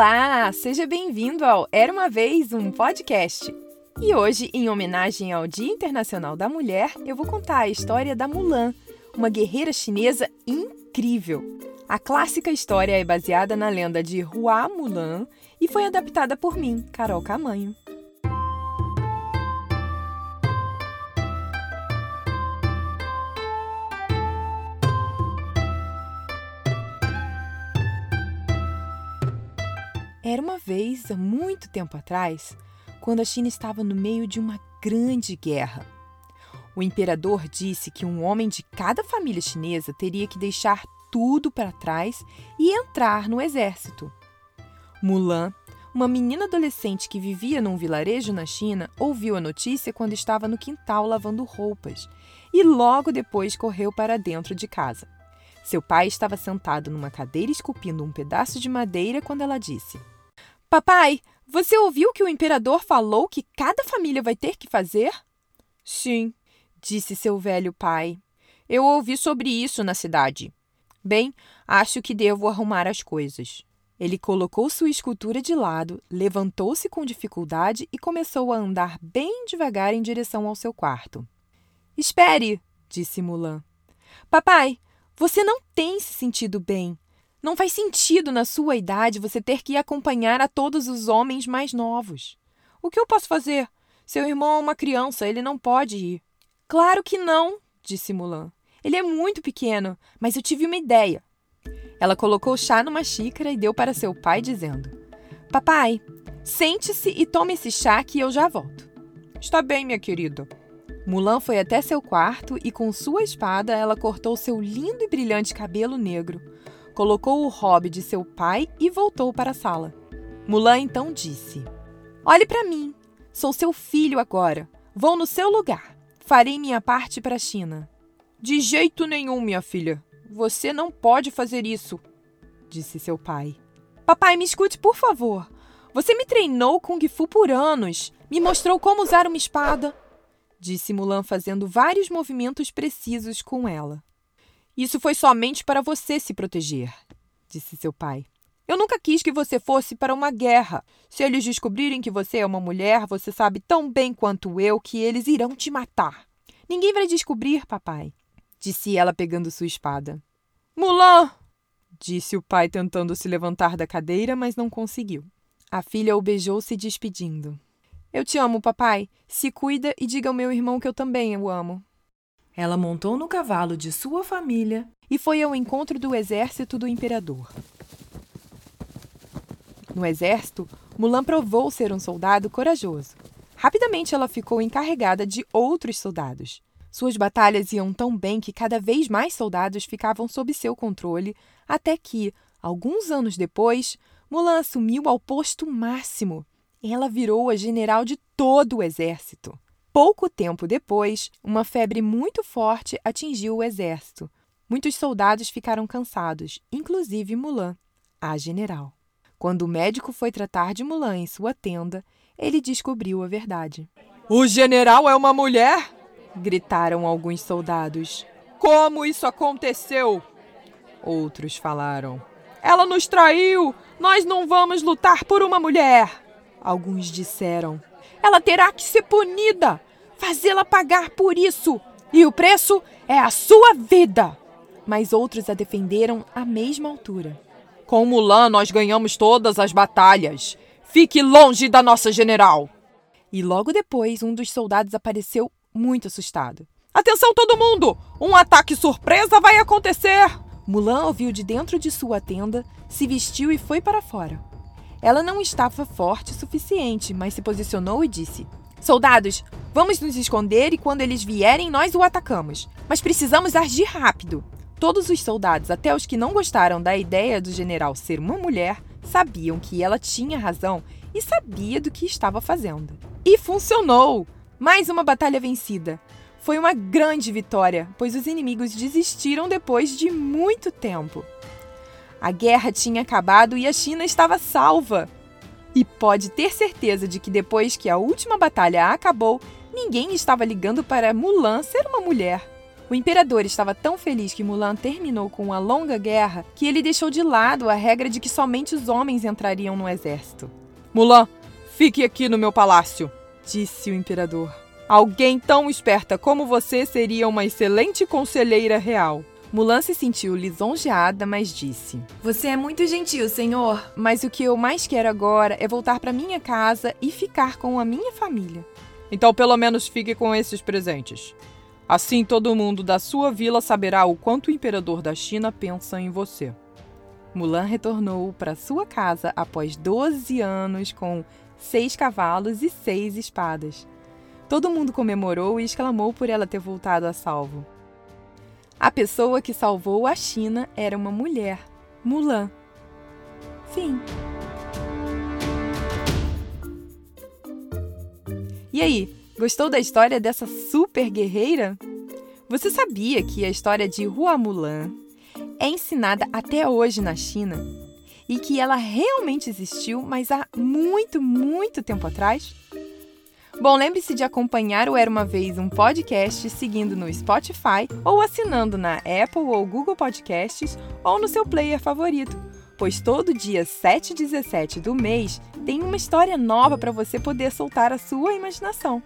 Olá, seja bem-vindo ao Era uma vez um podcast. E hoje, em homenagem ao Dia Internacional da Mulher, eu vou contar a história da Mulan, uma guerreira chinesa incrível. A clássica história é baseada na lenda de Hua Mulan e foi adaptada por mim, Carol Camanho. Era uma vez, há muito tempo atrás, quando a China estava no meio de uma grande guerra. O imperador disse que um homem de cada família chinesa teria que deixar tudo para trás e entrar no exército. Mulan, uma menina adolescente que vivia num vilarejo na China, ouviu a notícia quando estava no quintal lavando roupas e logo depois correu para dentro de casa. Seu pai estava sentado numa cadeira esculpindo um pedaço de madeira quando ela disse: Papai, você ouviu que o imperador falou que cada família vai ter que fazer? Sim, disse seu velho pai. Eu ouvi sobre isso na cidade. Bem, acho que devo arrumar as coisas. Ele colocou sua escultura de lado, levantou-se com dificuldade e começou a andar bem devagar em direção ao seu quarto. Espere, disse Mulan. Papai, você não tem se sentido bem. Não faz sentido na sua idade você ter que acompanhar a todos os homens mais novos. O que eu posso fazer? Seu irmão é uma criança, ele não pode ir. Claro que não, disse Mulan. Ele é muito pequeno, mas eu tive uma ideia. Ela colocou chá numa xícara e deu para seu pai, dizendo: Papai, sente-se e tome esse chá que eu já volto. Está bem, minha querida. Mulan foi até seu quarto e, com sua espada, ela cortou seu lindo e brilhante cabelo negro colocou o hobby de seu pai e voltou para a sala. Mulan então disse: Olhe para mim. Sou seu filho agora. Vou no seu lugar. Farei minha parte para a China. De jeito nenhum, minha filha. Você não pode fazer isso, disse seu pai. Papai, me escute, por favor. Você me treinou Kung Fu por anos. Me mostrou como usar uma espada, disse Mulan, fazendo vários movimentos precisos com ela. Isso foi somente para você se proteger, disse seu pai. Eu nunca quis que você fosse para uma guerra. Se eles descobrirem que você é uma mulher, você sabe tão bem quanto eu que eles irão te matar. Ninguém vai descobrir, papai, disse ela pegando sua espada. Mulan! disse o pai tentando se levantar da cadeira, mas não conseguiu. A filha o beijou se despedindo. Eu te amo, papai. Se cuida e diga ao meu irmão que eu também o amo. Ela montou no cavalo de sua família e foi ao encontro do exército do imperador. No exército, Mulan provou ser um soldado corajoso. Rapidamente ela ficou encarregada de outros soldados. Suas batalhas iam tão bem que cada vez mais soldados ficavam sob seu controle, até que, alguns anos depois, Mulan assumiu ao posto máximo. Ela virou a general de todo o exército. Pouco tempo depois, uma febre muito forte atingiu o exército. Muitos soldados ficaram cansados, inclusive Mulan, a general. Quando o médico foi tratar de Mulan em sua tenda, ele descobriu a verdade. O general é uma mulher? gritaram alguns soldados. Como isso aconteceu? Outros falaram. Ela nos traiu! Nós não vamos lutar por uma mulher! Alguns disseram. Ela terá que ser punida, fazê-la pagar por isso. E o preço é a sua vida. Mas outros a defenderam à mesma altura. Com Mulan, nós ganhamos todas as batalhas. Fique longe da nossa general. E logo depois, um dos soldados apareceu muito assustado. Atenção, todo mundo! Um ataque surpresa vai acontecer! Mulan ouviu de dentro de sua tenda, se vestiu e foi para fora. Ela não estava forte o suficiente, mas se posicionou e disse: Soldados, vamos nos esconder e quando eles vierem, nós o atacamos. Mas precisamos agir rápido. Todos os soldados, até os que não gostaram da ideia do general ser uma mulher, sabiam que ela tinha razão e sabia do que estava fazendo. E funcionou! Mais uma batalha vencida. Foi uma grande vitória, pois os inimigos desistiram depois de muito tempo. A guerra tinha acabado e a China estava salva. E pode ter certeza de que depois que a última batalha acabou, ninguém estava ligando para Mulan ser uma mulher. O imperador estava tão feliz que Mulan terminou com uma longa guerra que ele deixou de lado a regra de que somente os homens entrariam no exército. Mulan, fique aqui no meu palácio, disse o imperador. Alguém tão esperta como você seria uma excelente conselheira real. Mulan se sentiu lisonjeada, mas disse: Você é muito gentil, senhor, mas o que eu mais quero agora é voltar para minha casa e ficar com a minha família. Então, pelo menos fique com esses presentes. Assim todo mundo da sua vila saberá o quanto o imperador da China pensa em você. Mulan retornou para sua casa após 12 anos com seis cavalos e seis espadas. Todo mundo comemorou e exclamou por ela ter voltado a salvo. A pessoa que salvou a China era uma mulher, Mulan. Fim. E aí, Gostou da história dessa super guerreira? Você sabia que a história de Hua Mulan é ensinada até hoje na China e que ela realmente existiu, mas há muito, muito tempo atrás? Bom, lembre-se de acompanhar o Era uma Vez um podcast seguindo no Spotify ou assinando na Apple ou Google Podcasts ou no seu player favorito, pois todo dia 7 e 17 do mês tem uma história nova para você poder soltar a sua imaginação.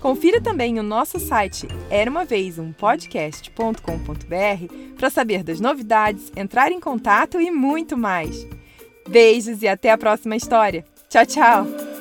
Confira também o nosso site era uma vez um podcast.com.br para saber das novidades, entrar em contato e muito mais. Beijos e até a próxima história. Tchau, tchau!